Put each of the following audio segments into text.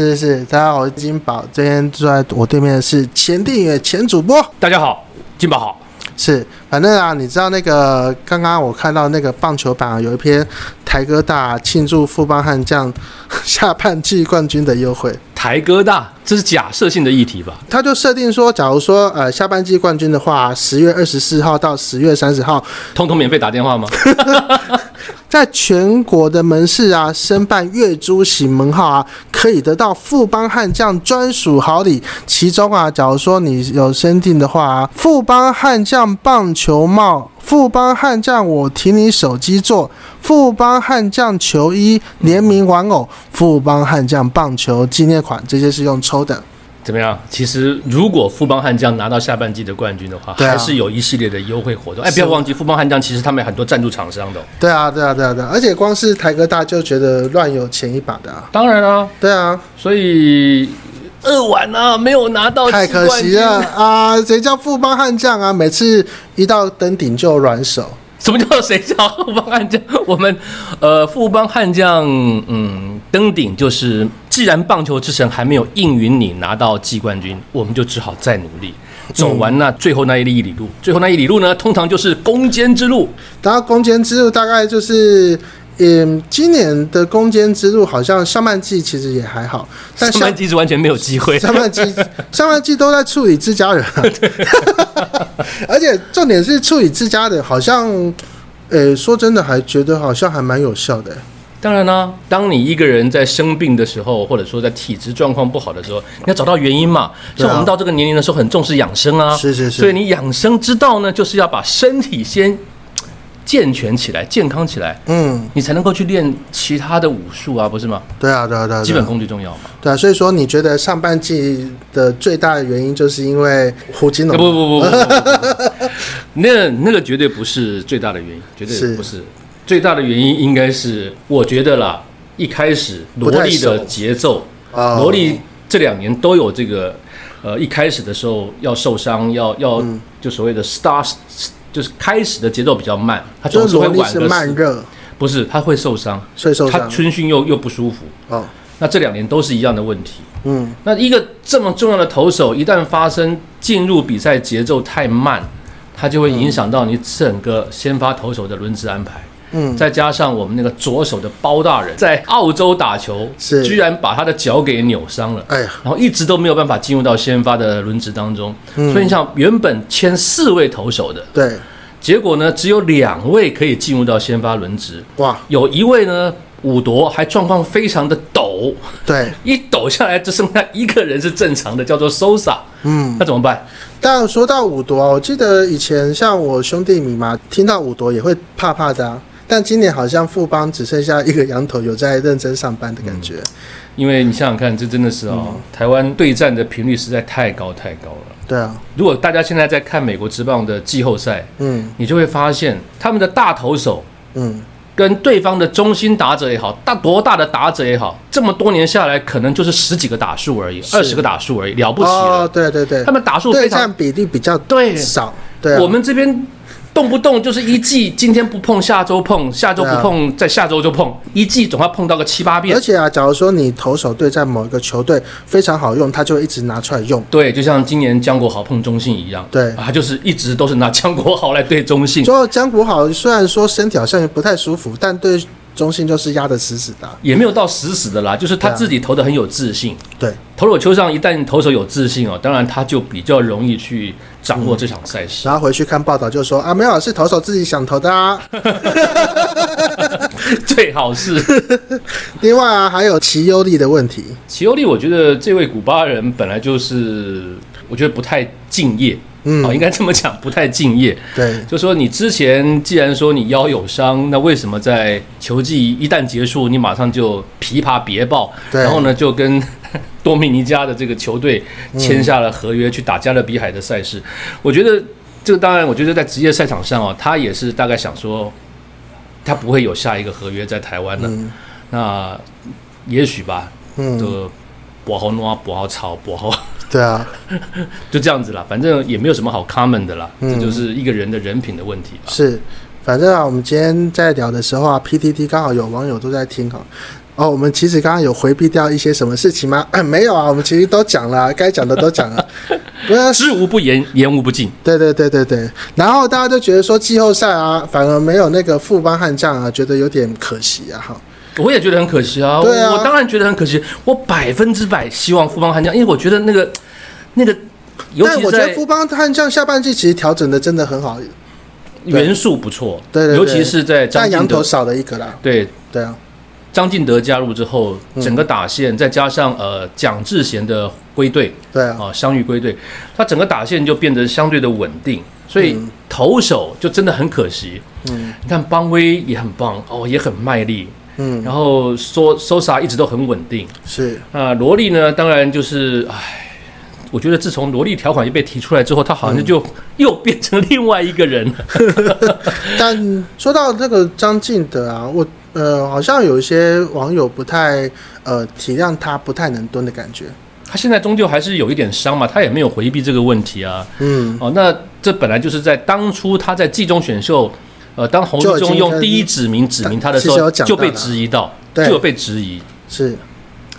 是是，大家好，我是金宝，今天坐在我对面的是前电影前主播，大家好，金宝好，是，反正啊，你知道那个刚刚我看到那个棒球版、啊、有一篇台哥大庆祝富邦悍将下半季冠军的优惠。台哥大，这是假设性的议题吧？他就设定说，假如说呃下半季冠军的话，十月二十四号到十月三十号，通通免费打电话吗？在全国的门市啊，申办月租型门号啊，可以得到富邦悍将专属好礼。其中啊，假如说你有申订的话啊，富邦悍将棒球帽。富邦悍将，我提你手机座；富邦悍将球衣联名玩偶；富邦悍将棒球纪念款，这些是用抽的。怎么样？其实如果富邦悍将拿到下半季的冠军的话，还是有一系列的优惠活动。哎，不要忘记，富邦悍将其实他们有很多赞助厂商的。对啊，对啊，对啊，对啊！而且光是台哥大就觉得乱有钱一把的啊。当然啊，对啊，所以。二晚啊，没有拿到，太可惜了啊！谁叫富邦悍将啊？每次一到登顶就软手。什么叫谁叫富邦悍将？我们呃，富邦悍将嗯，登顶就是，既然棒球之神还没有应允你拿到季冠军，我们就只好再努力，走完那最后那一里路。最后那一里路呢，通常就是攻坚之路。然后攻坚之路大概就是。嗯，今年的攻坚之路好像上半季其实也还好，但上半季是完全没有机会。上半季 上半季都在处理自家人，而且重点是处理自家的，好像，呃，说真的，还觉得好像还蛮有效的。当然呢，当你一个人在生病的时候，或者说在体质状况不好的时候，你要找到原因嘛。像我们到这个年龄的时候，很重视养生啊，是是是。所以你养生之道呢，就是要把身体先。健全起来，健康起来，嗯，你才能够去练其他的武术啊，不是吗？对啊，对啊，对啊，基本功最重要嘛。对啊，所以说你觉得上半季的最大的原因就是因为胡金龙？不不不不，那那个绝对不是最大的原因，绝对不是，是最大的原因，应该是我觉得啦，一开始萝莉的节奏，萝莉这两年都有这个，呃，一开始的时候要受伤，要要、嗯、就所谓的 stars。就是开始的节奏比较慢，他总是会晚个慢热，不是他会受伤，所以受伤，他春训又又不舒服。哦，那这两年都是一样的问题。嗯，那一个这么重要的投手，一旦发生进入比赛节奏太慢，他就会影响到你整个先发投手的轮值安排。嗯，再加上我们那个左手的包大人，在。澳洲打球，是。居然把他的脚给扭伤了，哎呀，然后一直都没有办法进入到先发的轮值当中。嗯，所以你想原本签四位投手的，对，结果呢只有两位可以进入到先发轮值。哇，有一位呢五夺还状况非常的抖，对，一抖下来只剩下一个人是正常的，叫做 Sosa。嗯，那怎么办？但说到五夺啊，我记得以前像我兄弟米嘛，听到五夺也会怕怕的啊。但今年好像富邦只剩下一个羊头有在认真上班的感觉，嗯、因为你想想看，这真的是哦，嗯、台湾对战的频率实在太高太高了。对啊，如果大家现在在看美国职棒的季后赛，嗯，你就会发现他们的大投手，嗯，跟对方的中心打者也好，大多大的打者也好，这么多年下来，可能就是十几个打数而已，二十个打数而已，了不起了。哦，对对对，他们打数对战比例比较对。少，对，我们这边。动不动就是一季，今天不碰，下周碰，下周不碰，在下周就碰，一季总要碰到个七八遍。而且啊，假如说你投手对在某一个球队非常好用，他就一直拿出来用。对，就像今年江国豪碰中信一样。对，啊就是一直都是拿江国豪来对中信。说江国豪虽然说身体好像也不太舒服，但对。中信就是压得死死的，也没有到死死的啦，就是他自己投的很有自信。对，投手球上一旦投手有自信哦，当然他就比较容易去掌握这场赛事。然后回去看报道就说啊，没有，是投手自己想投的啊。最好是。另外啊，还有齐优力的问题。齐优力，我觉得这位古巴人本来就是，我觉得不太敬业。嗯，哦，应该这么讲，不太敬业。对，就说你之前既然说你腰有伤，那为什么在球季一旦结束，你马上就琵琶别抱，对然后呢就跟 多米尼加的这个球队签下了合约去打加勒比海的赛事？嗯、我觉得这个当然，我觉得在职业赛场上哦，他也是大概想说，他不会有下一个合约在台湾的。嗯、那也许吧，嗯，就不好弄，不好吵，不好。对啊，就这样子啦，反正也没有什么好 common 的啦，嗯、这就是一个人的人品的问题吧。是，反正啊，我们今天在聊的时候啊，PTT 刚好有网友都在听哈，哦，我们其实刚刚有回避掉一些什么事情吗？啊、没有啊，我们其实都讲了，该讲的都讲了。不是知无不言，言无不尽。对对对对对。然后大家都觉得说季后赛啊，反而没有那个富邦悍将啊，觉得有点可惜啊。哈，我也觉得很可惜啊。对啊，我当然觉得很可惜。我百分之百希望富邦悍将，因为我觉得那个那个，尤其但我觉得富邦悍将下半季其实调整的真的很好，元素不错。对，对对，尤其是在但羊头少了一个啦。对对啊。张进德加入之后，整个打线、嗯、再加上呃蒋智贤的归队，对啊，啊伤愈归队，他整个打线就变得相对的稳定，所以投手就真的很可惜。嗯，你看邦威也很棒哦，也很卖力。嗯，然后说 Sosa 一直都很稳定。是啊，罗莉呢，当然就是唉，我觉得自从萝莉条款一被提出来之后，他好像就又变成另外一个人了。嗯、但说到这个张敬德啊，我。呃，好像有一些网友不太呃体谅他不太能蹲的感觉。他现在终究还是有一点伤嘛，他也没有回避这个问题啊。嗯，哦，那这本来就是在当初他在季中选秀，呃，当洪志忠用第一指名指名他的时候就被质疑到，就有被质疑。是，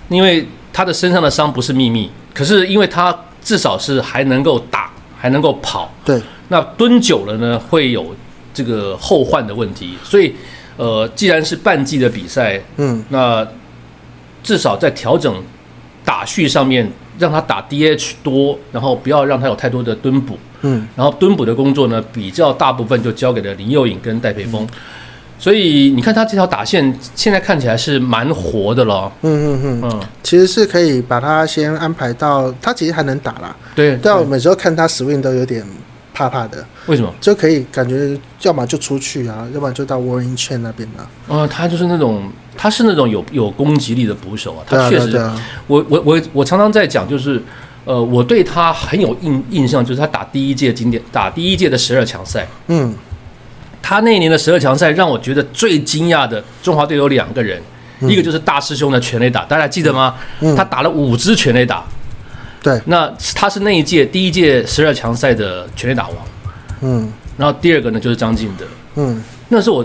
因为他的身上的伤不是秘密，可是因为他至少是还能够打，还能够跑。对，那蹲久了呢，会有这个后患的问题，所以。呃，既然是半季的比赛，嗯，那至少在调整打序上面，让他打 DH 多，然后不要让他有太多的蹲补，嗯，然后蹲补的工作呢，比较大部分就交给了林佑颖跟戴培峰，嗯、所以你看他这条打线现在看起来是蛮活的了，嗯嗯嗯嗯，其实是可以把他先安排到，他其实还能打啦，对，但我每时候看他 swing 都有点。怕怕的，为什么？就可以感觉，要么就出去啊，要不然就到 Warning Chain 那边啊。呃，他就是那种，他是那种有有攻击力的捕手啊。他确实，啊啊、我我我我常常在讲，就是呃，我对他很有印印象，就是他打第一届经典，打第一届的十二强赛。嗯，他那一年的十二强赛让我觉得最惊讶的，中华队有两个人，嗯、一个就是大师兄的全垒打，大家记得吗？嗯、他打了五支全垒打。对，那他是那一届第一届十二强赛的全垒打王，嗯，然后第二个呢就是张进德，嗯，那是我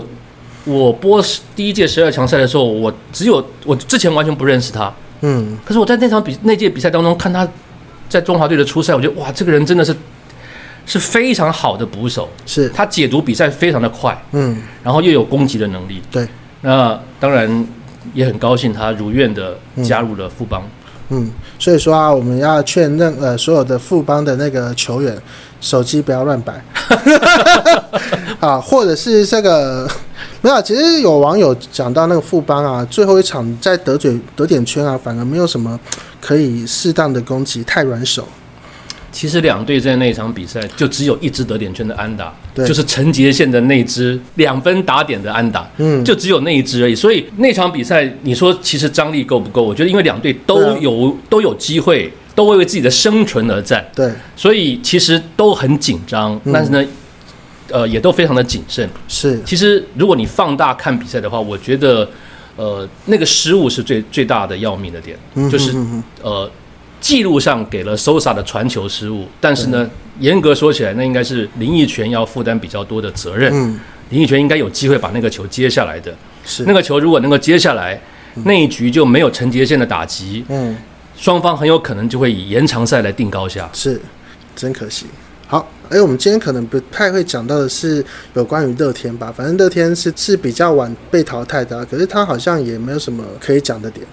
我播第一届十二强赛的时候，我只有我之前完全不认识他，嗯，可是我在那场比那届比赛当中看他在中华队的出赛，我觉得哇，这个人真的是是非常好的捕手，是。他解读比赛非常的快，嗯，然后又有攻击的能力，对，那当然也很高兴他如愿的加入了富邦。嗯，所以说啊，我们要劝任呃所有的富邦的那个球员，手机不要乱摆，啊，或者是这个没有，其实有网友讲到那个富邦啊，最后一场在得嘴得点圈啊，反而没有什么可以适当的攻击，太软手。其实两队在那场比赛就只有一支得点圈的安打，对就是陈杰宪的那支两分打点的安打，嗯，就只有那一支而已。所以那场比赛，你说其实张力够不够？我觉得因为两队都有、啊、都有机会，都会为自己的生存而战，对，所以其实都很紧张，但是呢，嗯、呃，也都非常的谨慎。是，其实如果你放大看比赛的话，我觉得，呃，那个失误是最最大的要命的点，嗯、哼哼就是呃。记录上给了 Sosa 的传球失误，但是呢，严格说起来，那应该是林奕泉要负担比较多的责任。嗯，林奕泉应该有机会把那个球接下来的。是，那个球如果能够接下来，嗯、那一局就没有陈杰宪的打击。嗯，双方很有可能就会以延长赛来定高下。是，真可惜。好，哎，我们今天可能不太会讲到的是有关于乐天吧，反正乐天是是比较晚被淘汰的，可是他好像也没有什么可以讲的点。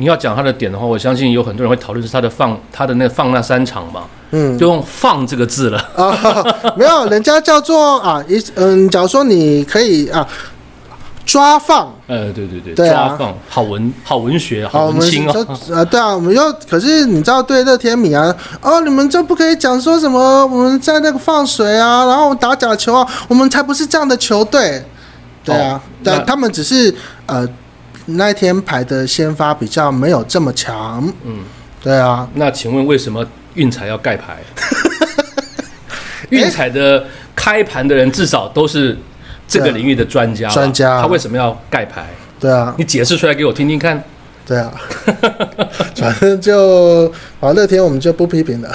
你要讲他的点的话，我相信有很多人会讨论是他的放他的那个放那三场嘛，嗯，就用放这个字了。啊、哦，没有，人家叫做啊一嗯，假如说你可以啊抓放，呃，对对对，对啊、抓放好文好文学好文青啊，啊对啊，我们又可是你知道对乐天米啊，哦，你们就不可以讲说什么我们在那个放水啊，然后我们打假球啊，我们才不是这样的球队，对啊，哦、但他们只是呃。那天排的先发比较没有这么强，嗯，对啊。那请问为什么运彩要盖牌？运彩的开盘的人至少都是这个领域的专家，专家，他为什么要盖牌？对啊，你解释出来给我听听看。对啊，反正就啊，乐天我们就不批评了。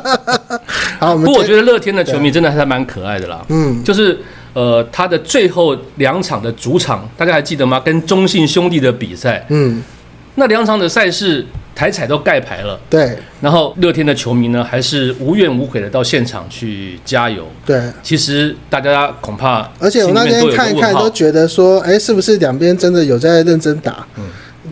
好，我们不过我觉得乐天的球迷真的还蛮可爱的啦。嗯，就是。呃，他的最后两场的主场，大家还记得吗？跟中信兄弟的比赛，嗯，那两场的赛事台彩都盖牌了，对。然后乐天的球迷呢，还是无怨无悔的到现场去加油。对，其实大家恐怕，而且我那天看一看，都觉得说，哎，是不是两边真的有在认真打？嗯。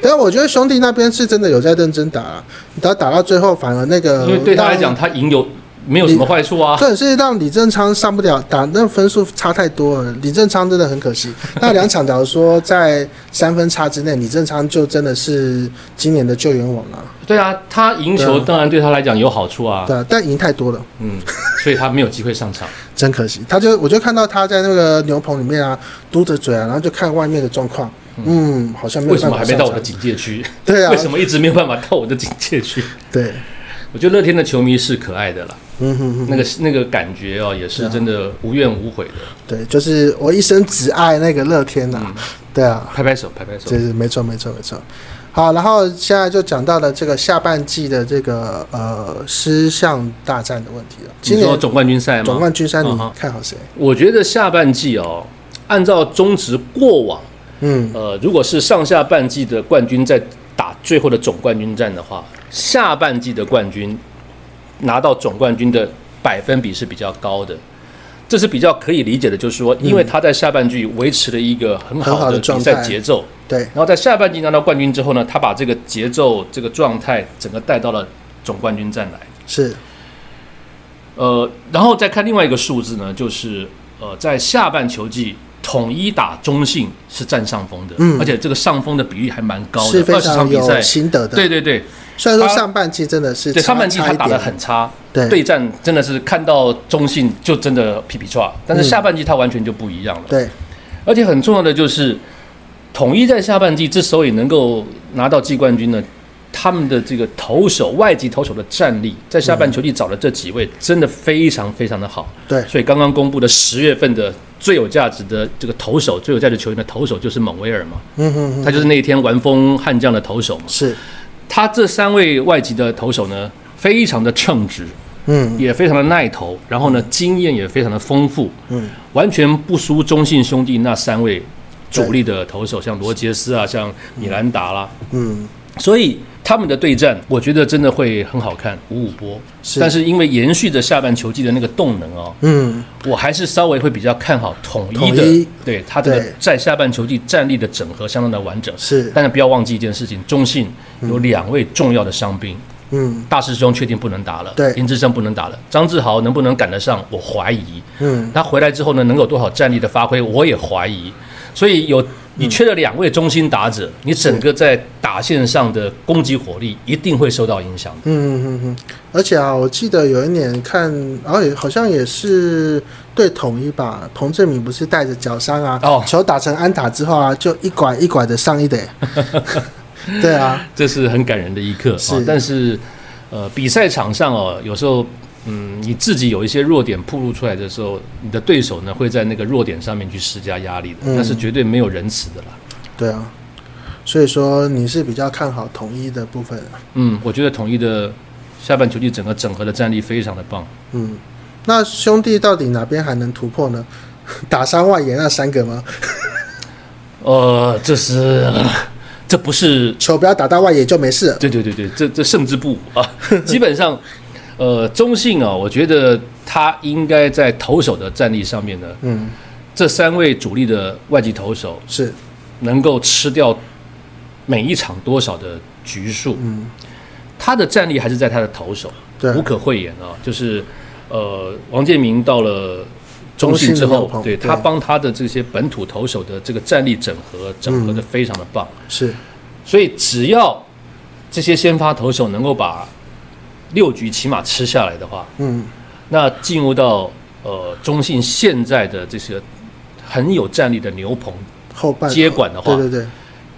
但我觉得兄弟那边是真的有在认真打，他打到最后反而那个，因为对他来讲，他赢有没有什么坏处啊？这是让李正昌上不了打，那分数差太多了。李正昌真的很可惜。那两场假如说在三分差之内，李正昌就真的是今年的救援王了。对啊，他赢球当然对他来讲有好处啊。对，但赢太多了，嗯，所以他没有机会上场，真可惜。他就我就看到他在那个牛棚里面啊，嘟着嘴啊，然后就看外面的状况。嗯，好像没有为什么还没到我的警戒区？对啊，为什么一直没有办法到我的警戒区？对，我觉得乐天的球迷是可爱的啦。嗯哼哼，那个那个感觉哦，也是真的无怨无悔的。对，就是我一生只爱那个乐天呐。对啊，拍拍手，拍拍手。对，没错，没错，没错。好，然后现在就讲到了这个下半季的这个呃狮象大战的问题了。今年总冠军赛吗？总冠军赛你看好谁？我觉得下半季哦，按照中职过往。嗯，呃，如果是上下半季的冠军在打最后的总冠军战的话，下半季的冠军拿到总冠军的百分比是比较高的，这是比较可以理解的。就是说，因为他在下半季维持了一个很好的比赛节奏，对，然后在下半季拿到冠军之后呢，他把这个节奏、这个状态整个带到了总冠军战来。是，呃，然后再看另外一个数字呢，就是呃，在下半球季。统一打中性是占上风的，嗯，而且这个上风的比例还蛮高的，二十场比赛心得的。对对对，虽然说上半季真的是对上半季他打得很差，对对战真的是看到中信就真的皮皮抓，但是下半季他完全就不一样了。对，而且很重要的就是统一在下半季之所以能够拿到季冠军呢，他们的这个投手外籍投手的战力，在下半球季找的这几位真的非常非常的好。对，所以刚刚公布的十月份的。最有价值的这个投手，最有价值球员的投手就是蒙威尔嘛，嗯哼哼，他就是那一天完封悍将的投手嘛。是，他这三位外籍的投手呢，非常的称职，嗯，也非常的耐投，然后呢，经验也非常的丰富，嗯，完全不输中信兄弟那三位主力的投手，像罗杰斯啊，像米兰达啦，嗯，所以。他们的对战，我觉得真的会很好看，五五波。是，但是因为延续着下半球季的那个动能哦，嗯，我还是稍微会比较看好统一的，对他这个在下半球季战力的整合相当的完整。是，但是不要忘记一件事情，中信有两位重要的伤兵，嗯，大师兄确定不能打了，对，林志胜不能打了，张志豪能不能赶得上？我怀疑，嗯，他回来之后呢，能有多少战力的发挥？我也怀疑，所以有。你缺了两位中心打者，你整个在打线上的攻击火力一定会受到影响的。嗯嗯嗯，而且啊，我记得有一年看，然后也好像也是对统一吧，彭政闵不是带着脚伤啊，哦，球打成安打之后啊，就一拐一拐的上一垒。对啊，这是很感人的一刻。是，但是呃，比赛场上哦，有时候。嗯，你自己有一些弱点暴露出来的时候，你的对手呢会在那个弱点上面去施加压力的，那、嗯、是绝对没有仁慈的啦。对啊，所以说你是比较看好统一的部分。嗯，我觉得统一的下半球季整个整合的战力非常的棒。嗯，那兄弟到底哪边还能突破呢？打伤外野那三个吗？呃，这是 这不是球不要打到外野就没事。对对对对，这这胜之不武啊，基本上。呃，中信啊，我觉得他应该在投手的战力上面呢，嗯，这三位主力的外籍投手是。能够吃掉每一场多少的局数，嗯，他的战力还是在他的投手，对，无可讳言啊，就是呃，王建民到了中信之后，对，他帮他的这些本土投手的这个战力整合，整合的非常的棒，嗯，是，所以只要这些先发投手能够把六局起码吃下来的话，嗯，那进入到呃中信现在的这些很有战力的牛棚后半接管的话，对对对，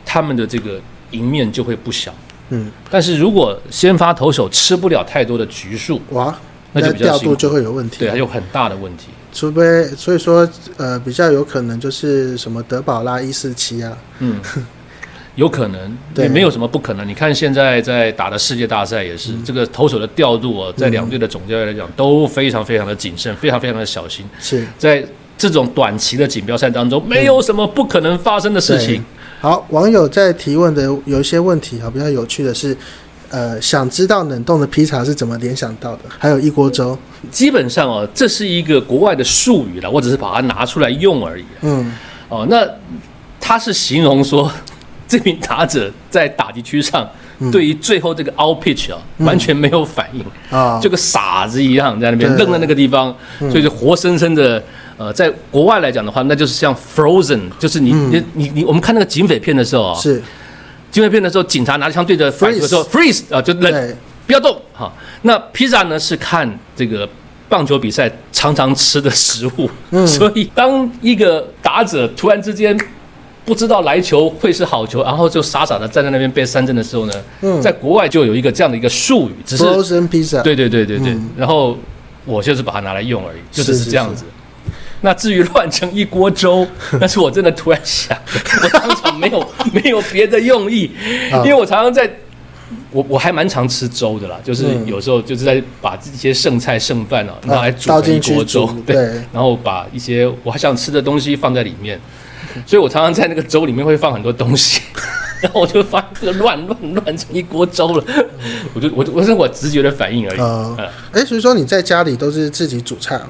他们的这个赢面就会不小，嗯，但是如果先发投手吃不了太多的局数，哇，那就比较调度就会有问题，对，还有很大的问题，除非所以说呃比较有可能就是什么德保拉一四七啊，嗯。有可能，也没有什么不可能。你看现在在打的世界大赛也是，嗯、这个投手的调度啊，在两队的总教练来讲都非常非常的谨慎，非常非常的小心。是在这种短期的锦标赛当中，没有什么不可能发生的事情。好，网友在提问的有一些问题啊，比较有趣的是，呃，想知道冷冻的披萨是怎么联想到的？还有一锅粥，基本上哦，这是一个国外的术语了，我只是把它拿出来用而已。嗯，哦，那它是形容说，这名打者在打击区上。对于最后这个 out pitch 啊，完全没有反应啊，就跟傻子一样在那边愣在那个地方，所以就活生生的呃，在国外来讲的话，那就是像 frozen，就是你你你你，我们看那个警匪片的时候啊，是。警匪片的时候，警察拿着枪对着反的时候 freeze 啊，就冷，不要动！哈。那披萨呢是看这个棒球比赛常常吃的食物，所以当一个打者突然之间。不知道来球会是好球，然后就傻傻的站在那边被三振的时候呢，嗯，在国外就有一个这样的一个术语，只是 frozen pizza，对对对对对，嗯、然后我就是把它拿来用而已，就是是这样子。是是。是，那至于乱成一锅粥，那是我真的突然想，我当场没有 没有别的用意，因为我常常在，我我还蛮常吃粥的啦，就是有时候就是在把这些剩菜剩饭啊拿来煮成一锅粥，对，然后把一些我还想吃的东西放在里面。所以我常常在那个粥里面会放很多东西，然后我就发个乱乱乱成一锅粥了。我就我我是我直觉的反应而已。所以说你在家里都是自己煮菜哦？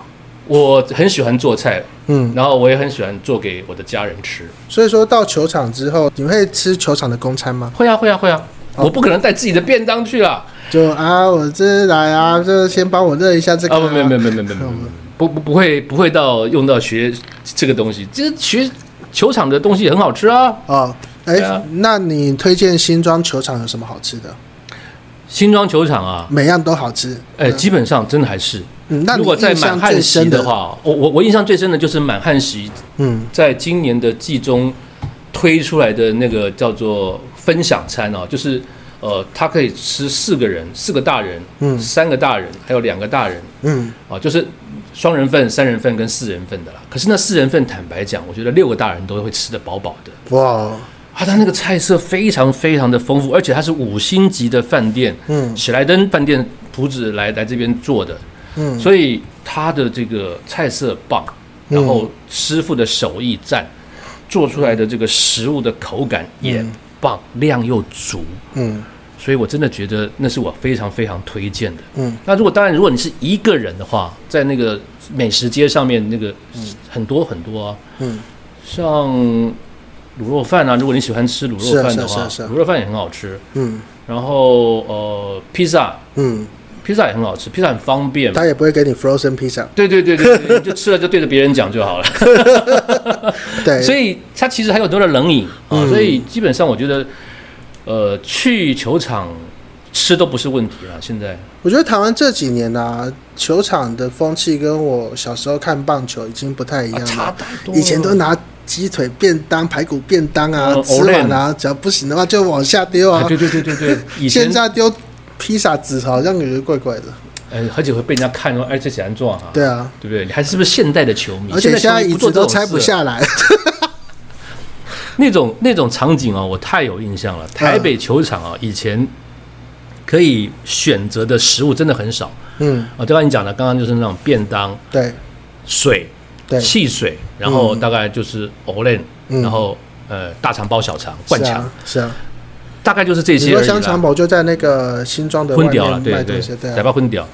我很喜欢做菜，嗯，然后我也很喜欢做给我的家人吃。所以说到球场之后，你会吃球场的公餐吗？会啊会啊会啊！我不可能带自己的便当去了。就啊，我这来啊，就先帮我热一下这个。啊，没有没有没有没有没有，不不不会不会到用到学这个东西，就是学。球场的东西也很好吃啊！哦，哎，啊、那你推荐新庄球场有什么好吃的？新庄球场啊，每样都好吃。哎，基本上真的还是。嗯，那如果在满汉席的话，我我我印象最深的就是满汉席。嗯，在今年的季中推出来的那个叫做分享餐哦，就是呃，他可以吃四个人，四个大人，嗯，三个大人，还有两个大人，嗯，啊，就是。双人份、三人份跟四人份的啦，可是那四人份，坦白讲，我觉得六个大人都会吃得饱饱的。哇！啊，他那个菜色非常非常的丰富，而且它是五星级的饭店，嗯，喜来登饭店铺子来来这边做的，嗯，所以他的这个菜色棒，然后师傅的手艺赞，做出来的这个食物的口感也棒，量又足，嗯。所以，我真的觉得那是我非常非常推荐的。嗯，那如果当然，如果你是一个人的话，在那个美食街上面，那个很多很多啊。嗯，像卤肉饭啊，如果你喜欢吃卤肉饭的话，卤肉饭也很好吃。嗯，然后呃，披萨，嗯，披萨也很好吃，披萨很方便。他也不会给你 frozen 披萨。对对对对，你就吃了就对着别人讲就好了。对，所以它其实还有很多的冷饮啊，所以基本上我觉得。呃，去球场吃都不是问题了。现在我觉得台湾这几年啊，球场的风气跟我小时候看棒球已经不太一样了。差太多。以前都拿鸡腿便当、排骨便当啊，嗯、吃完啊，只要不行的话就往下丢啊。对对对对对。现在丢披萨纸好像有点怪怪的。呃，而且会被人家看说，哎，这怎样做啊？对啊，对不对？你还是不是现代的球迷？而且现在椅子都拆不下来。那种那种场景啊，我太有印象了。台北球场啊，以前可以选择的食物真的很少。嗯，啊，就像你讲的，刚刚就是那种便当，对，水，对，汽水，然后大概就是欧蕾，然后呃大肠包小肠灌肠，是啊，大概就是这些。而已。香肠堡就在那个新庄的昏掉了，对对对，台北昏掉。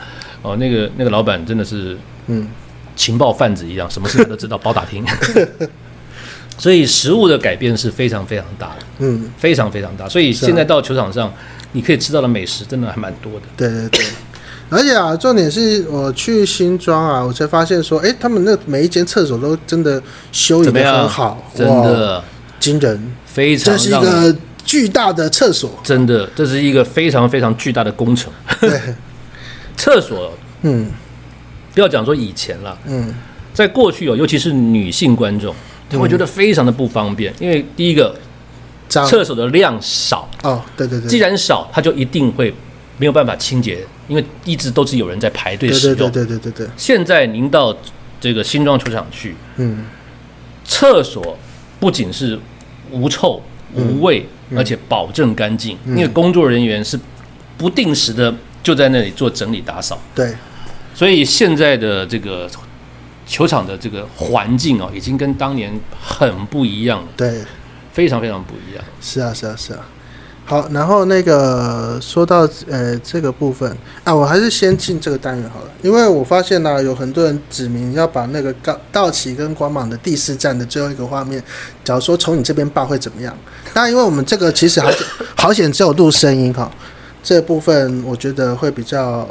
哦，那个那个老板真的是嗯情报贩子一样，什么事都知道，包打听。所以食物的改变是非常非常大的，嗯，非常非常大。所以现在到球场上，你可以吃到的美食真的还蛮多的。对对对，而且啊，重点是我去新庄啊，我才发现说，哎，他们那每一间厕所都真的修理得很好，真的惊人，非常。这是一个巨大的厕所，真的，这是一个非常非常巨大的工程。对，厕所，嗯，不要讲说以前了，嗯，在过去哦，尤其是女性观众。会觉得非常的不方便，因为第一个，厕所的量少哦，对对对，既然少，它就一定会没有办法清洁，因为一直都是有人在排队使用。对对对对对。现在您到这个新庄球场去，嗯，厕所不仅是无臭无味，而且保证干净，因为工作人员是不定时的就在那里做整理打扫。对，所以现在的这个。球场的这个环境哦，已经跟当年很不一样了。对，非常非常不一样。是啊，是啊，是啊。好，然后那个说到呃这个部分啊，我还是先进这个单元好了，因为我发现呢、啊，有很多人指明要把那个高道奇跟光芒的第四站的最后一个画面，假如说从你这边报会怎么样？那因为我们这个其实好 好险只有录声音哈，这部分我觉得会比较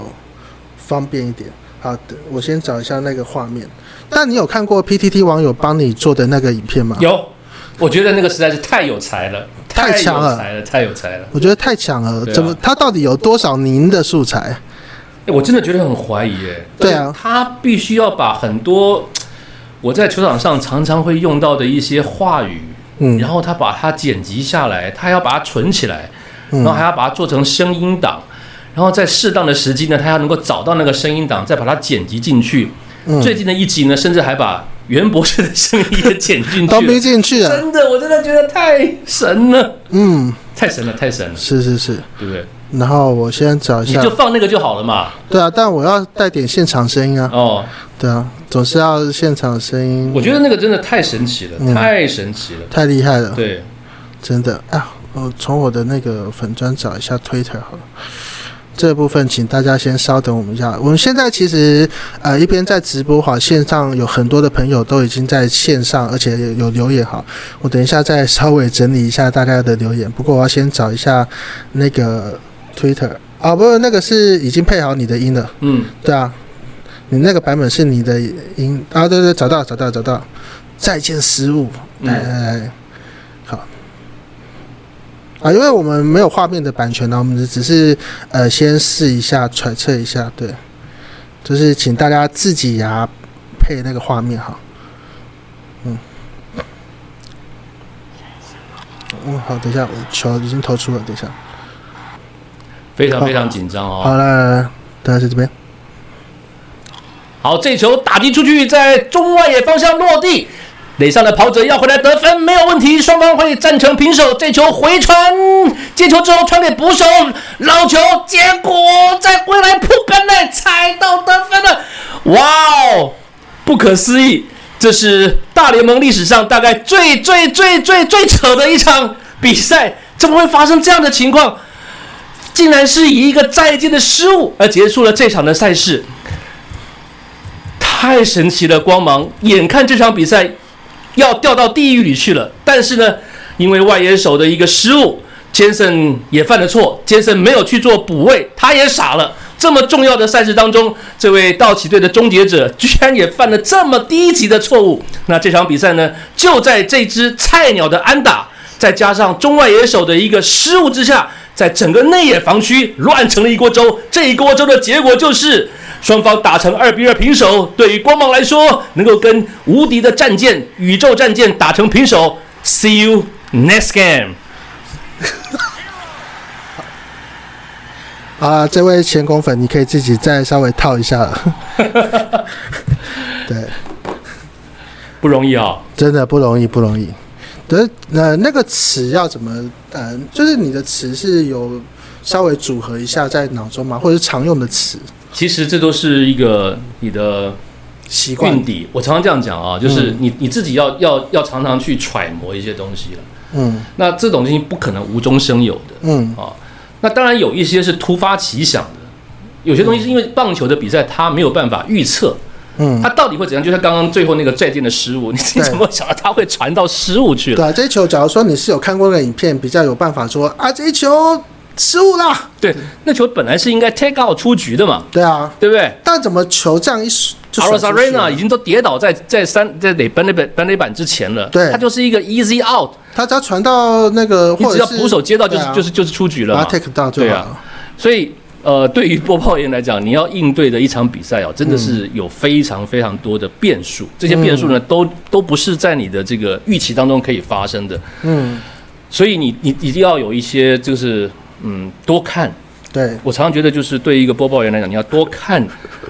方便一点。好的，我先找一下那个画面。那你有看过 PTT 网友帮你做的那个影片吗？有，我觉得那个实在是太有才了。太强了，太有才了！我觉得太强了，怎么他到底有多少您的素材？我真的觉得很怀疑耶。对啊，他必须要把很多我在球场上常常会用到的一些话语，嗯，然后他把它剪辑下来，他还要把它存起来，然后还要把它做成声音档，然后在适当的时机呢，他要能够找到那个声音档，再把它剪辑进去。最近的一集呢，甚至还把。袁博士的声音也剪进去，都没进去啊！真的，我真的觉得太神了，嗯，太神了，太神了，是是是，对不对？然后我先找一下，你就放那个就好了嘛。对啊，但我要带点现场声音啊。哦，对啊，总是要现场声音。我觉得那个真的太神奇了，嗯、太神奇了，太厉害了。对，真的啊！我从我的那个粉砖找一下 Twitter 好了。这部分请大家先稍等我们一下。我们现在其实呃一边在直播哈，线上有很多的朋友都已经在线上，而且有留言哈。我等一下再稍微整理一下大家的留言。不过我要先找一下那个 Twitter 啊，不是那个是已经配好你的音了。嗯，对啊，你那个版本是你的音。啊，对对，找到找到找到。再见失误，来来来。啊，因为我们没有画面的版权呢，我们只是呃先试一下揣测一下，对，就是请大家自己呀配那个画面哈，嗯，嗯，好，等一下，我球已经投出了，等一下，非常非常紧张哦。好了，大家在这边，好，这球打击出去，在中外野方向落地。垒上的跑者要回来得分没有问题，双方会战成平手。这球回传，接球之后传给捕手，老球，结果再回来扑杆内踩到得分了，哇哦，不可思议！这是大联盟历史上大概最最最最最扯的一场比赛，怎么会发生这样的情况？竟然是以一个再见的失误而结束了这场的赛事，太神奇了！光芒眼看这场比赛。要掉到地狱里去了，但是呢，因为外野手的一个失误，杰森也犯了错，杰森没有去做补位，他也傻了。这么重要的赛事当中，这位道奇队的终结者居然也犯了这么低级的错误。那这场比赛呢，就在这只菜鸟的安打，再加上中外野手的一个失误之下，在整个内野防区乱成了一锅粥。这一锅粥的结果就是。双方打成二比二平手，对于光芒来说，能够跟无敌的战舰、宇宙战舰打成平手。See you next game。啊，这位前攻粉，你可以自己再稍微套一下了。对，不容易啊、哦，真的不容易，不容易。对，那那个词要怎么？呃，就是你的词是有稍微组合一下在脑中吗？或者是常用的词？其实这都是一个你的习惯 运底。我常常这样讲啊，就是你你自己要要要常常去揣摩一些东西了。嗯，那这种东西不可能无中生有的。嗯啊，那当然有一些是突发奇想的，有些东西是因为棒球的比赛它没有办法预测。嗯，他到底会怎样？就像刚刚最后那个再见的失误，你你怎么想到他会传到失误去了？对啊，这一球，假如说你是有看过那个影片，比较有办法说啊，这一球。失误啦！对，那球本来是应该 take out 出局的嘛。对啊，对不对？但怎么球这样一甩，Arozarena 已经都跌倒在在三在垒本垒本本垒板之前了。对，他就是一个 easy out，他只要传到那个，或者只要捕手接到就是、啊、就是就是出局了嘛。take 到对啊，所以呃，对于播报员来讲，你要应对的一场比赛哦，真的是有非常非常多的变数。嗯、这些变数呢，都都不是在你的这个预期当中可以发生的。嗯，所以你你一定要有一些就是。嗯，多看。对，我常常觉得，就是对于一个播报员来讲，你要多看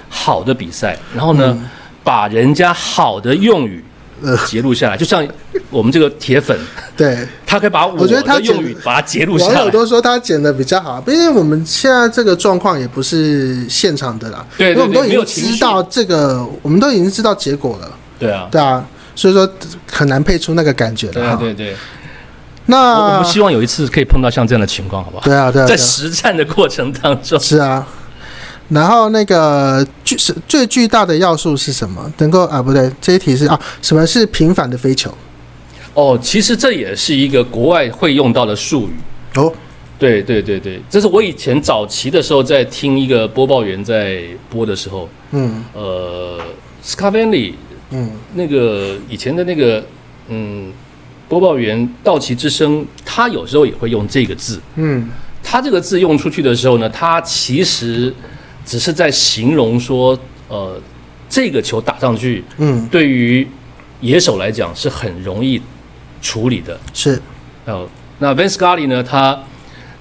好的比赛，然后呢，嗯、把人家好的用语呃 截录下来，就像我们这个铁粉，对，他可以把我觉得他的用语把它截录下来。网友都说他剪的比较好，毕竟我们现在这个状况也不是现场的啦，因为我们都已经知道这个，我们都已经知道结果了。对啊，对啊，所以说很难配出那个感觉的。对对对。那我们希望有一次可以碰到像这样的情况，好不好？对啊，对啊，在实战的过程当中。是啊。然后那个巨是最巨大的要素是什么？能够啊，不对，这一题是啊，什么是平凡的飞球？哦，其实这也是一个国外会用到的术语。哦，对对对对，这是我以前早期的时候在听一个播报员在播的时候，嗯，呃，Scavenli，嗯，那个以前的那个嗯播报员道奇之声，他有时候也会用这个字，嗯，他这个字用出去的时候呢，他其实。只是在形容说，呃，这个球打上去，嗯，对于野手来讲是很容易处理的。是，哦，那 Vin Scully 呢，他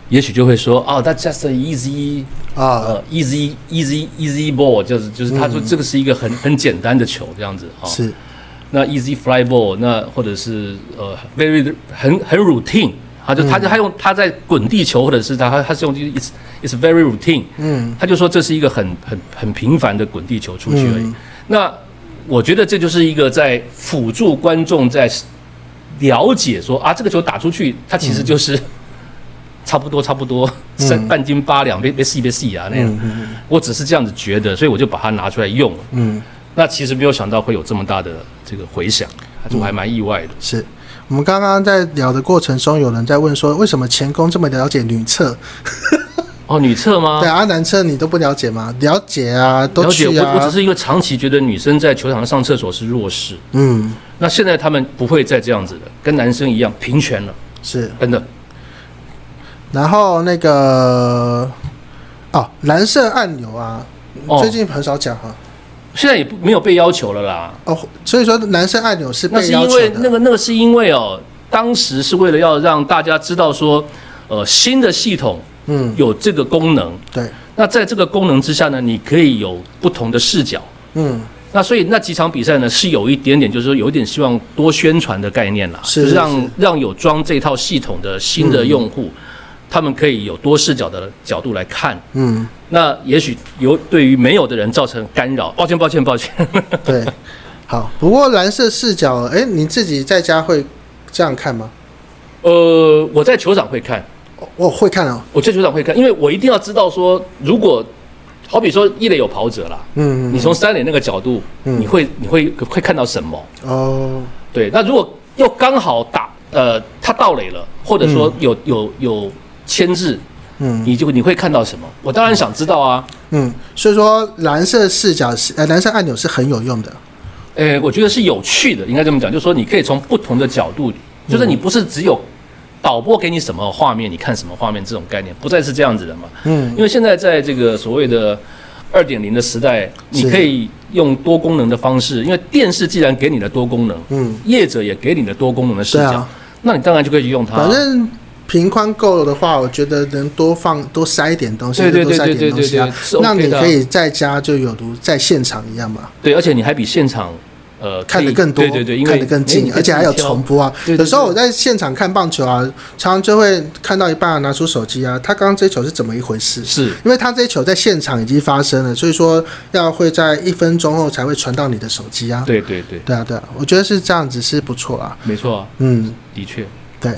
也许就会说，哦，That's just an easy 啊，呃，easy easy easy ball，就是就是他说这个是一个很很简单的球这样子啊。是，那 easy fly ball，那或者是呃，very 很很 routine。他就他就他用他在滚地球，或者是他他他是用 it's it's very routine，嗯，他就说这是一个很很很平凡的滚地球出去而已。那我觉得这就是一个在辅助观众在了解说啊，这个球打出去，它其实就是 差不多差不多三半斤八两，别别细别细啊那样。我只是这样子觉得，所以我就把它拿出来用。嗯，那其实没有想到会有这么大的这个回响，我还蛮意外的。是。我们刚刚在聊的过程中，有人在问说，为什么前攻这么了解女厕？哦，女厕吗？对啊，男厕你都不了解吗？了解啊，都去啊。了解，我我只是因为长期觉得女生在球场上上厕所是弱势。嗯，那现在他们不会再这样子的，跟男生一样平权了。是，真的。然后那个哦，蓝色按钮啊，最近很少讲哈。哦现在也不没有被要求了啦。哦，所以说男生按钮是被要求的。那是因为那个那个是因为哦，当时是为了要让大家知道说，呃，新的系统嗯有这个功能。对。那在这个功能之下呢，你可以有不同的视角。嗯。那所以那几场比赛呢，是有一点点，就是说有一点希望多宣传的概念啦，是，是，是，是让让有装这套系统的新的用户。嗯他们可以有多视角的角度来看，嗯，那也许有对于没有的人造成干扰。抱歉，抱歉，抱歉。对，好。不过蓝色视角，哎，你自己在家会这样看吗？呃，我在球场会看，我会看哦。我在球场会看，因为我一定要知道说，如果好比说一垒有跑者啦，嗯，你从三垒那个角度，嗯，你会你会会看到什么？哦，对。那如果又刚好打，呃，他盗垒了，或者说有有有。牵制，嗯，你就你会看到什么？我当然想知道啊，嗯，所以说蓝色视角是呃蓝色按钮是很有用的，诶，我觉得是有趣的，应该这么讲，就是说你可以从不同的角度，就是你不是只有导播给你什么画面，你看什么画面这种概念，不再是这样子的嘛，嗯，因为现在在这个所谓的二点零的时代，你可以用多功能的方式，因为电视既然给你了多功能，嗯，业者也给你了多功能的视角，那你当然就可以去用它，反正。频宽够了的话，我觉得能多放多塞一点东西，多塞一点东西啊，那你可以在家就有如在现场一样嘛。对，而且你还比现场呃看得更多，对对对，看得更近，而且还有重播啊。有时候我在现场看棒球啊，常常就会看到一半拿出手机啊，他刚刚这球是怎么一回事？是因为他这球在现场已经发生了，所以说要会在一分钟后才会传到你的手机啊。对对对，对啊对啊，我觉得是这样子是不错啊。没错，嗯，的确。对，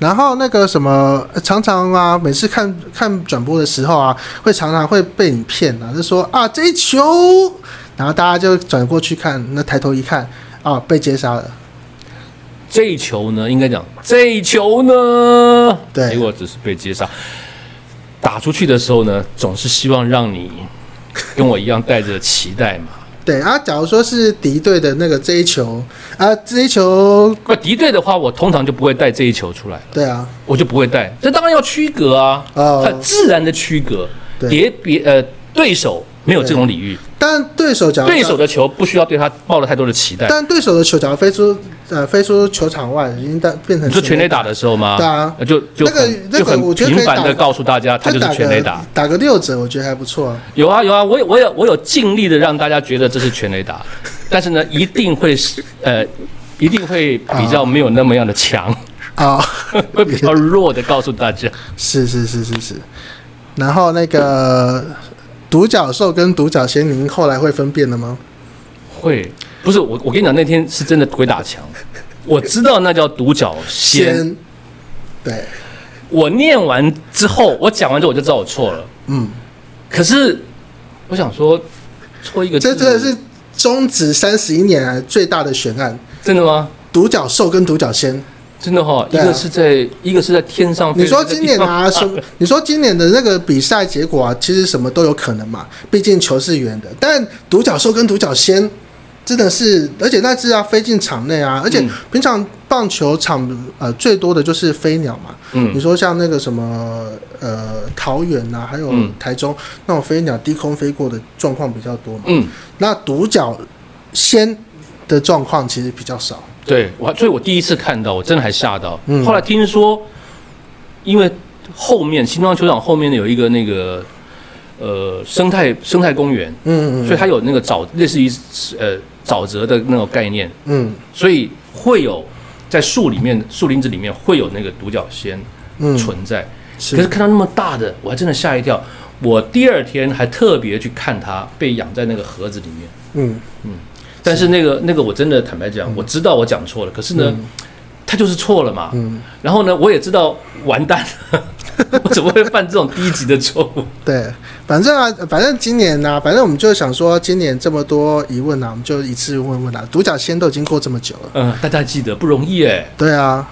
然后那个什么，常常啊，每次看看转播的时候啊，会常常会被你骗啊，就说啊这一球，然后大家就转过去看，那抬头一看啊，被接杀了。这一球呢，应该讲这一球呢，对，结果只是被接杀。打出去的时候呢，总是希望让你跟我一样带着期待嘛。对啊，假如说是敌对的那个这一球啊，这一球，不敌对的话，我通常就不会带这一球出来了。对啊，我就不会带，这当然要区隔啊，哦、很自然的区隔，别别呃对手。没有这种礼遇，但对手讲对手的球不需要对他抱了太多的期待。但对手的球只要飞出呃飞出球场外，已经变成你说全垒打的时候吗？对啊，就就那个那个我觉得频繁的告诉大家，他就是全垒打，打个六折，我觉得还不错啊。有啊有啊，我有我有我有尽力的让大家觉得这是全垒打，但是呢，一定会是呃一定会比较没有那么样的强啊，会比较弱的告诉大家。是是是是是。然后那个独角兽跟独角仙，您后来会分辨了吗？会，不是我我跟你讲，那天是真的鬼打墙。我知道那叫独角仙，对。我念完之后，我讲完之后我就知道我错了。嗯。可是我想说，错一个字，这真的是终止三十一年来最大的悬案。真的吗？独角兽跟独角仙。真的哈、一个是在，一个是在天上飞。你说今年啊，什？你说今年的那个比赛结果啊，其实什么都有可能嘛，毕竟球是圆的。但独角兽跟独角仙，真的是，而且那只要飞进场内啊，而且平常棒球场呃最多的就是飞鸟嘛。嗯。你说像那个什么呃桃园啊，还有台中、嗯、那种飞鸟低空飞过的状况比较多嘛。嗯。那独角仙的状况其实比较少。对，我所以，我第一次看到，我真的还吓到。嗯。后来听说，因为后面新庄球场后面有一个那个呃生态生态公园，嗯嗯，所以它有那个沼类似于呃沼泽的那种概念，嗯，所以会有在树里面树林子里面会有那个独角仙存在。是。可是看到那么大的，我还真的吓一跳。我第二天还特别去看它被养在那个盒子里面。嗯嗯。但是那个那个我真的坦白讲，我知道我讲错了，可是呢，他就是错了嘛。嗯然后呢，我也知道完蛋了，我怎么会犯这种低级的错误？对，反正啊，反正今年呢、啊，反正我们就想说，今年这么多疑问呢、啊，我们就一次问问啊。独角仙都已经过这么久了，嗯，大家记得不容易哎。对啊，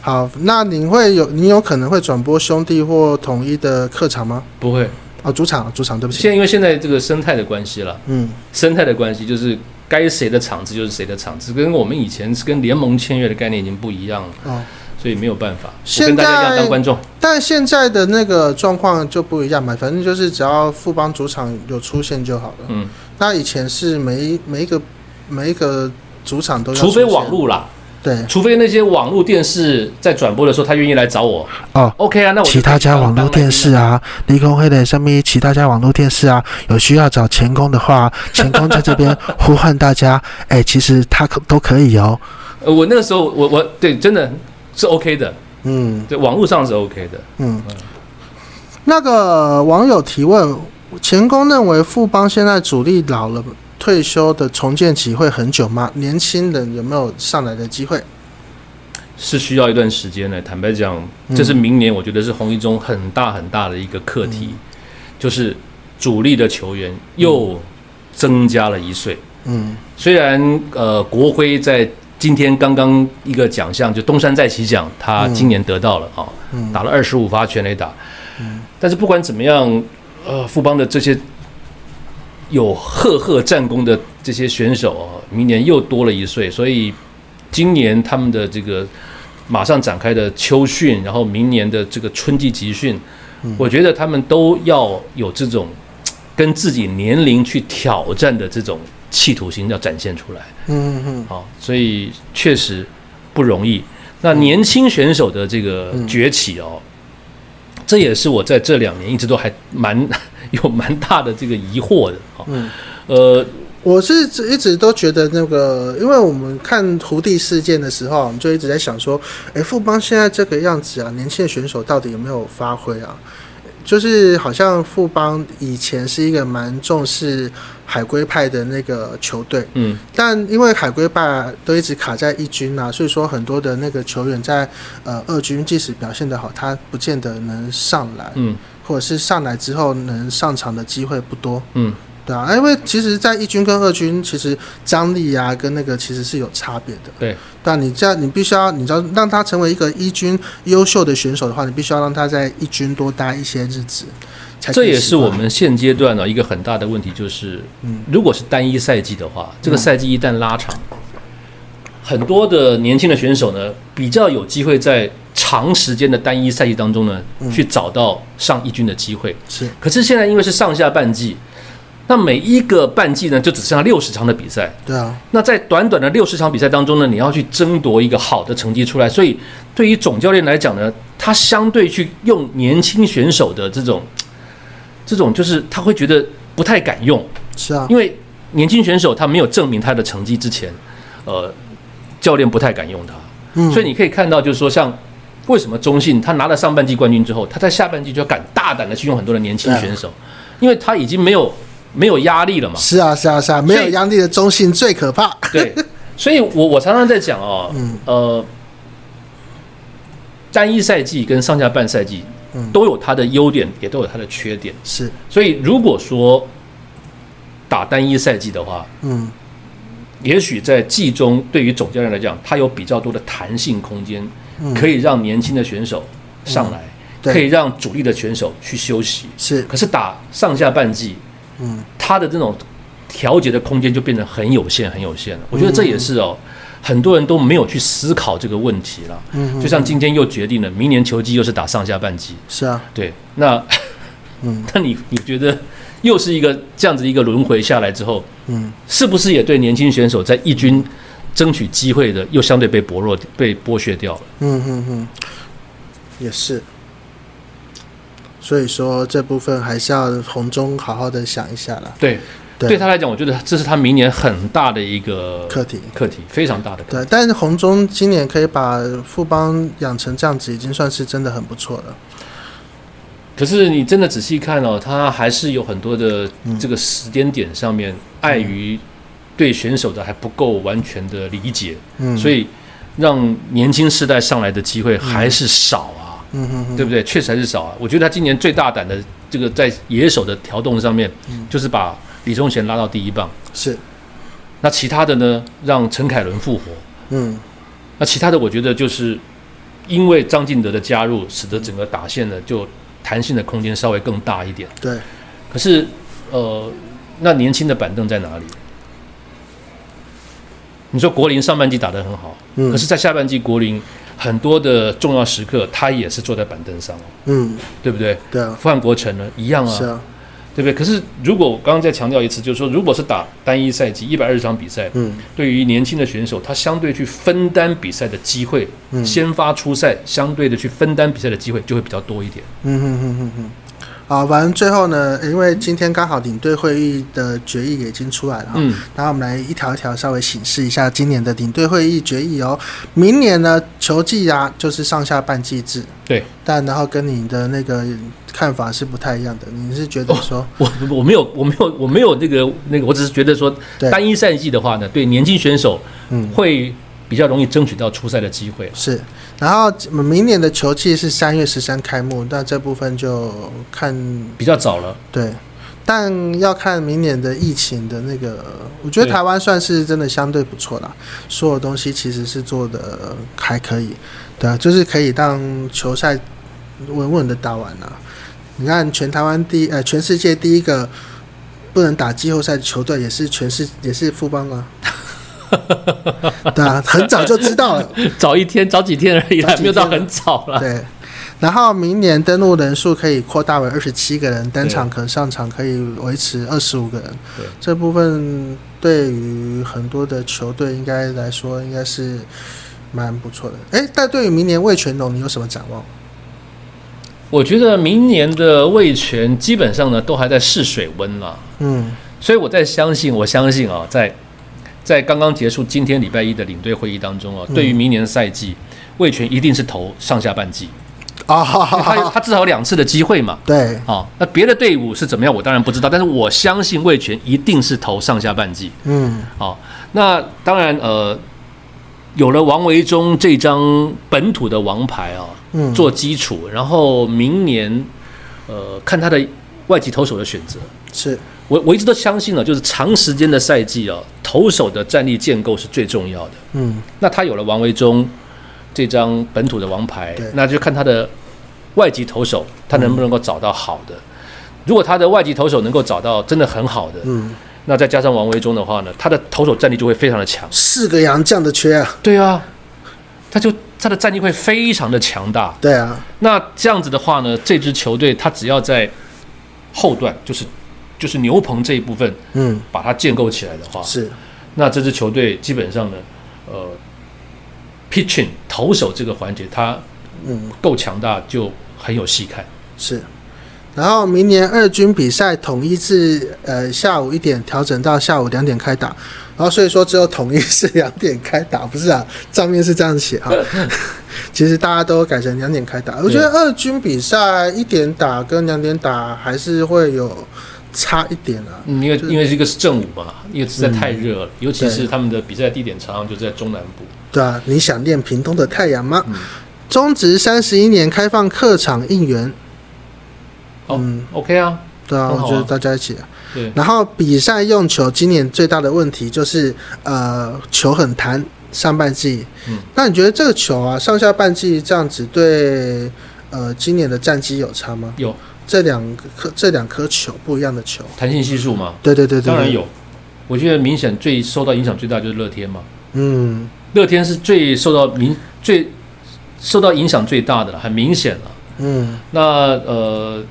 好，那你会有你有可能会转播兄弟或统一的客场吗？不会，哦，主场，主场，对不起。现在因为现在这个生态的关系了，嗯，生态的关系就是。该谁的场子就是谁的场子，跟我们以前是跟联盟签约的概念已经不一样了，哦，所以没有办法。我跟大家一样当观众。但现在的那个状况就不一样嘛，反正就是只要富邦主场有出现就好了。嗯，那以前是每一每一个每一个主场都要，除非网路啦。对，除非那些网络电视在转播的时候，他愿意来找我哦。OK 啊，那我其他家网络电视啊，立功会的上面其他家网络电视啊，有需要找钱工的话，钱工在这边呼唤大家。哎、欸，其实他可都可以哦。呃，我那个时候，我我对真的是 OK 的。嗯，对，网络上是 OK 的。嗯，那个网友提问，钱工认为富邦现在主力老了。退休的重建期会很久吗？年轻人有没有上来的机会？是需要一段时间的。坦白讲，这是明年我觉得是红一中很大很大的一个课题，嗯、就是主力的球员又增加了一岁。嗯，虽然呃国徽在今天刚刚一个奖项就东山再起奖，他今年得到了啊，嗯、打了二十五发全垒打。嗯，但是不管怎么样，呃，富邦的这些。有赫赫战功的这些选手，明年又多了一岁，所以今年他们的这个马上展开的秋训，然后明年的这个春季集训，我觉得他们都要有这种跟自己年龄去挑战的这种企图心要展现出来。嗯嗯，好，所以确实不容易。那年轻选手的这个崛起哦，这也是我在这两年一直都还蛮。有蛮大的这个疑惑的啊，嗯，呃，我是一直都觉得那个，因为我们看胡弟事件的时候，我们就一直在想说，哎，富邦现在这个样子啊，年轻的选手到底有没有发挥啊？就是好像富邦以前是一个蛮重视海归派的那个球队，嗯，但因为海归派都一直卡在一军啊，所以说很多的那个球员在呃二军即使表现得好，他不见得能上来，嗯。或者是上来之后能上场的机会不多，嗯，对啊，因为其实，在一军跟二军，其实张力啊跟那个其实是有差别的，对。但你这样，你必须要，你知道，让他成为一个一军优秀的选手的话，你必须要让他在一军多待一些日子。这也是我们现阶段的一个很大的问题，就是，嗯，如果是单一赛季的话，这个赛季一旦拉长，嗯，很多的年轻的选手呢，比较有机会在。长时间的单一赛季当中呢，去找到上一军的机会。是，可是现在因为是上下半季，那每一个半季呢，就只剩下六十场的比赛。对啊。那在短短的六十场比赛当中呢，你要去争夺一个好的成绩出来，所以对于总教练来讲呢，他相对去用年轻选手的这种，这种就是他会觉得不太敢用。是啊。因为年轻选手他没有证明他的成绩之前，呃。教练不太敢用他。嗯，所以你可以看到，就是说，像为什么中信他拿了上半季冠军之后，他在下半季就要敢大胆的去用很多的年轻选手，因为他已经没有没有压力了嘛。是啊，是啊，是啊，没有压力的中信最可怕。对，所以我我常常在讲哦，嗯，呃，单一赛季跟上下半赛季，都有它的优点，也都有它的缺点。是，所以如果说打单一赛季的话，嗯。也许在季中，对于总教练来讲，他有比较多的弹性空间，可以让年轻的选手上来，可以让主力的选手去休息。是，可是打上下半季，嗯，他的这种调节的空间就变得很有限，很有限了。我觉得这也是哦，很多人都没有去思考这个问题了。嗯，就像今天又决定了，明年球季又是打上下半季。是啊，对，那，嗯，那你你觉得？又是一个这样子一个轮回下来之后，嗯，是不是也对年轻选手在一军争取机会的又相对被薄弱、被剥削掉了？嗯嗯嗯，也是。所以说这部分还是要洪忠好好的想一下了。对，对，对他来讲，我觉得这是他明年很大的一个课题，课题非常大的课题。对，但是红中今年可以把富邦养成这样子，已经算是真的很不错了。可是你真的仔细看哦，他还是有很多的这个时间点上面，碍于对选手的还不够完全的理解，嗯，所以让年轻世代上来的机会还是少啊，嗯嗯，对不对？确实还是少啊。我觉得他今年最大胆的这个在野手的调动上面，就是把李宗贤拉到第一棒，是。那其他的呢，让陈凯伦复活，嗯，那其他的我觉得就是因为张进德的加入，使得整个打线呢就。弹性的空间稍微更大一点，对。可是，呃，那年轻的板凳在哪里？你说国林上半季打得很好，嗯，可是，在下半季国林很多的重要时刻，他也是坐在板凳上，嗯，对不对？对啊。范国成呢，一样啊，是啊。对不对？可是如果我刚刚再强调一次，就是说，如果是打单一赛季一百二十场比赛，嗯，对于年轻的选手，他相对去分担比赛的机会，嗯，先发出赛，相对的去分担比赛的机会就会比较多一点。嗯哼哼哼哼。好，反正最后呢，因为今天刚好领队会议的决议也已经出来了，嗯，然后我们来一条一条稍微审视一下今年的领队会议决议哦。明年呢，球季啊就是上下半季制，对，但然后跟你的那个看法是不太一样的，你是觉得说，哦、我我没有我没有我没有那个那个，我只是觉得说，单一赛季的话呢，对年轻选手，嗯，会。比较容易争取到出赛的机会是，然后明年的球季是三月十三开幕，那这部分就看比较早了。对，但要看明年的疫情的那个，我觉得台湾算是真的相对不错啦，所有东西其实是做的还可以，对啊，就是可以让球赛稳稳的打完了。你看，全台湾第呃全世界第一个不能打季后赛的球队，也是全世也是富邦啊。对啊，很早就知道了，早一天，早几天而已，还没有到很早了。对，然后明年登录人数可以扩大为二十七个人，单场可上场可以维持二十五个人。对，这部分对于很多的球队应该来说，应该是蛮不错的。哎，但对于明年魏全龙，你有什么展望？我觉得明年的魏权基本上呢，都还在试水温了。嗯，所以我在相信，我相信啊，在。在刚刚结束今天礼拜一的领队会议当中啊，对于明年赛季，魏全一定是投上下半季啊，他 他至少有两次的机会嘛。对，啊，那别的队伍是怎么样，我当然不知道，但是我相信魏全一定是投上下半季。嗯，好，那当然呃，有了王维忠这张本土的王牌啊，做基础，然后明年呃看他的外籍投手的选择是。我我一直都相信了，就是长时间的赛季啊，投手的战力建构是最重要的。嗯，那他有了王维忠这张本土的王牌，那就看他的外籍投手，他能不能够找到好的。嗯、如果他的外籍投手能够找到真的很好的，嗯，那再加上王维忠的话呢，他的投手战力就会非常的强。四个洋将的缺啊，对啊，他就他的战力会非常的强大。对啊，那这样子的话呢，这支球队他只要在后段就是。就是牛棚这一部分，嗯，把它建构起来的话，是，那这支球队基本上呢，呃，pitching 投手这个环节，它嗯够强大，就很有戏看。是，然后明年二军比赛统一至呃下午一点调整到下午两点开打，然后所以说只有统一是两点开打，不是啊？账面是这样写啊。其实大家都改成两点开打。我觉得二军比赛一点打跟两点打还是会有差一点啊。嗯，因为因为这个是正午嘛，因为实在太热了，嗯，尤其是他们的比赛地点常常就在中南部。对啊，你想念屏东的太阳吗？嗯、中职三十一年开放客场应援。嗯、哦、，OK 啊，对啊，啊我觉得大家一起。对。然后比赛用球，今年最大的问题就是呃球很弹。上半季，嗯，那你觉得这个球啊，上下半季这样子对呃今年的战绩有差吗？有。这两颗这两颗球不一样的球，弹性系数吗？对对对对，当然有。我觉得明显最受到影响最大就是乐天嘛。嗯，乐天是最受到明最受到影响最大的了，很明显了。嗯，那呃，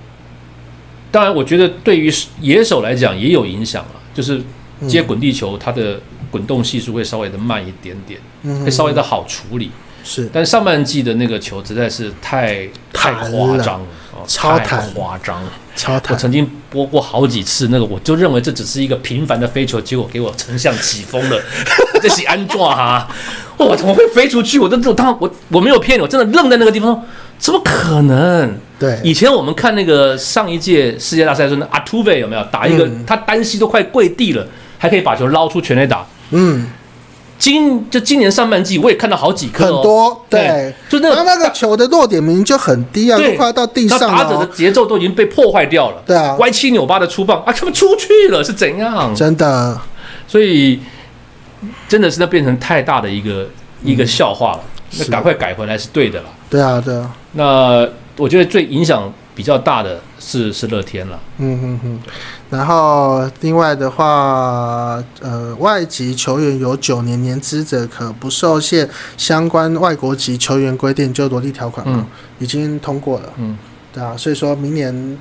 当然我觉得对于野手来讲也有影响了，就是接滚地球它的滚动系数会稍微的慢一点点，会稍微的好处理。是，但上半季的那个球实在是太太夸张了。超太夸张，超弹！我曾经播过好几次那个，我就认为这只是一个平凡的飞球，结果给我成像起风了，这是安装哈？我怎么会飞出去？我都我当我我没有骗你，我真的愣在那个地方，怎么可能？对，以前我们看那个上一届世界大赛中的阿图贝有没有打一个，嗯、他单膝都快跪地了，还可以把球捞出全垒打，嗯。今就今年上半季，我也看到好几颗、哦，很多，对，就那个那个球的落点明明就很低啊，都快要到地上了、哦，打者的节奏都已经被破坏掉了，对啊，歪七扭八的出棒啊，他们出去了是怎样？真的，所以真的是那变成太大的一个、嗯、一个笑话了，那赶快改回来是对的了。对啊，对啊，那我觉得最影响比较大的是是乐天了，嗯哼哼。然后另外的话，呃，外籍球员有九年年资者可不受限相关外国籍球员规定，就罗力条款嘛、嗯，已经通过了。嗯，对啊，所以说明年，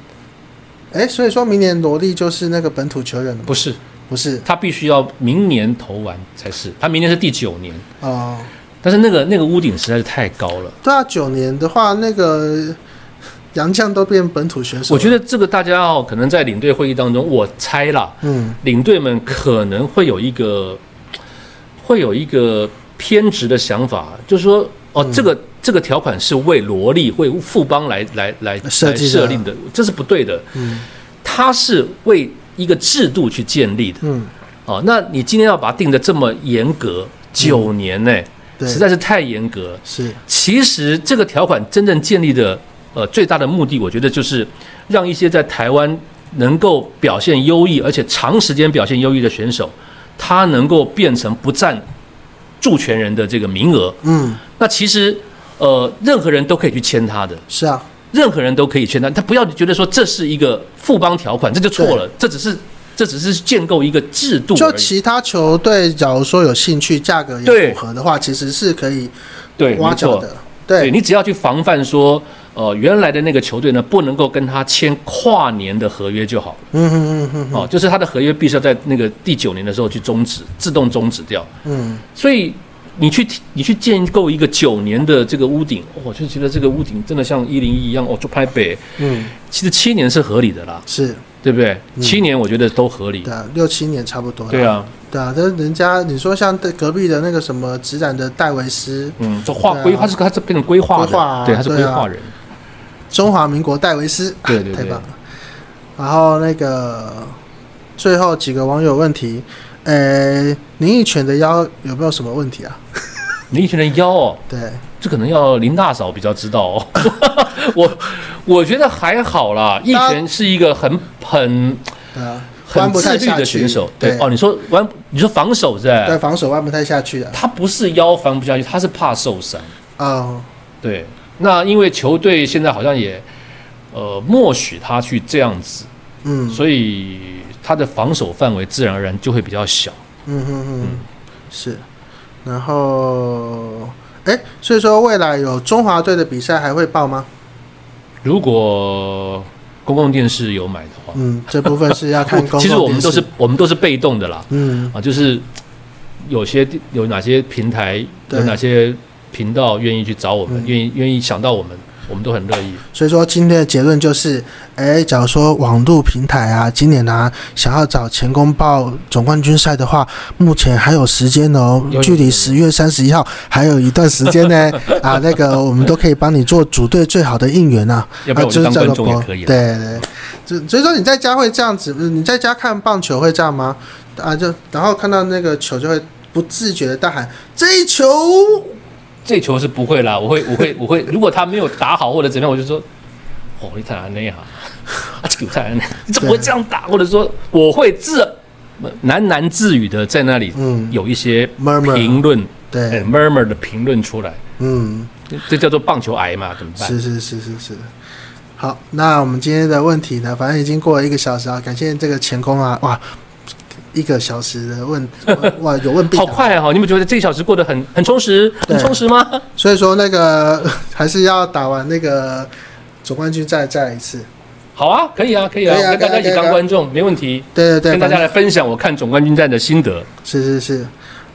哎，所以说明年罗力就是那个本土球员了。不是，不是，他必须要明年投完才是。他明年是第九年哦，但是那个那个屋顶实在是太高了。对啊，九年的话，那个。洋将都变本土选手，我觉得这个大家哦，可能在领队会议当中，我猜啦，嗯，领队们可能会有一个，会有一个偏执的想法，就是说，哦，这个这个条款是为罗莉、为富邦来来来设设定的，这是不对的，嗯，它是为一个制度去建立的，嗯，哦，那你今天要把它定的这么严格，九年呢，实在是太严格，是，其实这个条款真正建立的。呃，最大的目的，我觉得就是让一些在台湾能够表现优异，而且长时间表现优异的选手，他能够变成不占助权人的这个名额。嗯，那其实呃，任何人都可以去签他的。是啊，任何人都可以签他，他不要觉得说这是一个富邦条款，这就错了。这只是这只是建构一个制度。就其他球队，假如说有兴趣，价格也符合的话，其实是可以对挖角的。对，对你只要去防范说。呃，原来的那个球队呢，不能够跟他签跨年的合约就好。嗯嗯嗯嗯。哦，就是他的合约必须要在那个第九年的时候去终止，自动终止掉。嗯。所以你去你去建构一个九年的这个屋顶，我、哦、就觉得这个屋顶真的像一零一一样，哦，就拍北。嗯。其实七年是合理的啦。是。对不对？七年我觉得都合理。对啊，六七年差不多。对啊。对啊，但人家你说像隔壁的那个什么执展的戴维斯，嗯，这划规，他是他是变成规划的，啊、对，他是规划人。中华民国戴维斯，对对对，太棒了。然后那个最后几个网友问题，呃，林益全的腰有没有什么问题啊？林益全的腰哦，对，这可能要林大嫂比较知道哦。我我觉得还好啦，益全是一个很很很自律的选手。对哦，你说弯，你说防守是吧？对，防守弯不太下去的。他不是腰弯不下去，他是怕受伤。哦，对。那因为球队现在好像也，呃，默许他去这样子，嗯，所以他的防守范围自然而然就会比较小，嗯嗯嗯，是，然后，哎，所以说未来有中华队的比赛还会报吗？如果公共电视有买的话，嗯，这部分是要看 公共。其实我们都是我们都是被动的啦，嗯，啊，就是有些有哪些平台有哪些。频道愿意去找我们，愿、嗯、意愿意想到我们，我们都很乐意。所以说今天的结论就是，哎，假如说网络平台啊，今年啊想要找前公报总冠军赛的话，目前还有时间哦，距离十月三十一号还有一段时间呢。啊，那个我们都可以帮你做组队最好的应援啊。要不然我就当观众也可以。对对，就所以说你在家会这样子，你在家看棒球会这样吗？啊，就然后看到那个球就会不自觉的大喊这一球。这球是不会啦，我会，我会，我会。如果他没有打好或者怎么样，我就说，哦，你太难那样，啊，这个太难，你怎么会这样打？或者说，我会自喃喃自语的在那里，嗯，有一些评论，对，murmur 的评论出来，嗯，这叫做棒球癌嘛，怎么办？是是是是是。好，那我们今天的问题呢，反正已经过了一个小时啊，感谢这个钱工啊，哇。一个小时的问 哇，有问必。好快哦！你们觉得这一小时过得很很充实，很充实吗？所以说那个 还是要打完那个总冠军再再来一次。好啊，可以啊，可以啊，跟大家一起当观众没问题。对对对，跟大家来分享我看总冠军战的心得。是是是。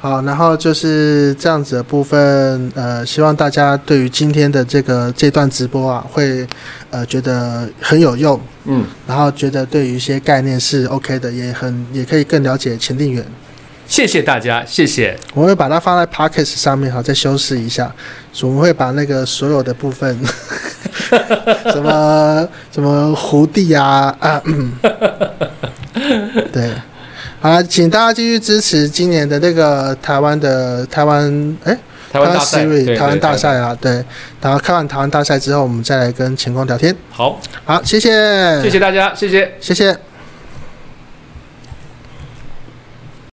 好，然后就是这样子的部分，呃，希望大家对于今天的这个这段直播啊，会呃觉得很有用，嗯，然后觉得对于一些概念是 OK 的，也很也可以更了解前定远。谢谢大家，谢谢。我会把它放在 p o c k e t 上面，好，再修饰一下。我们会把那个所有的部分，什么什么胡地啊啊，嗯、对。好，请大家继续支持今年的那个台湾的台湾哎，台湾大赛，台湾大赛啊，对。然后看完台湾大赛之后，我们再来跟晴光聊天。好，好，谢谢，谢谢大家，谢谢，谢谢。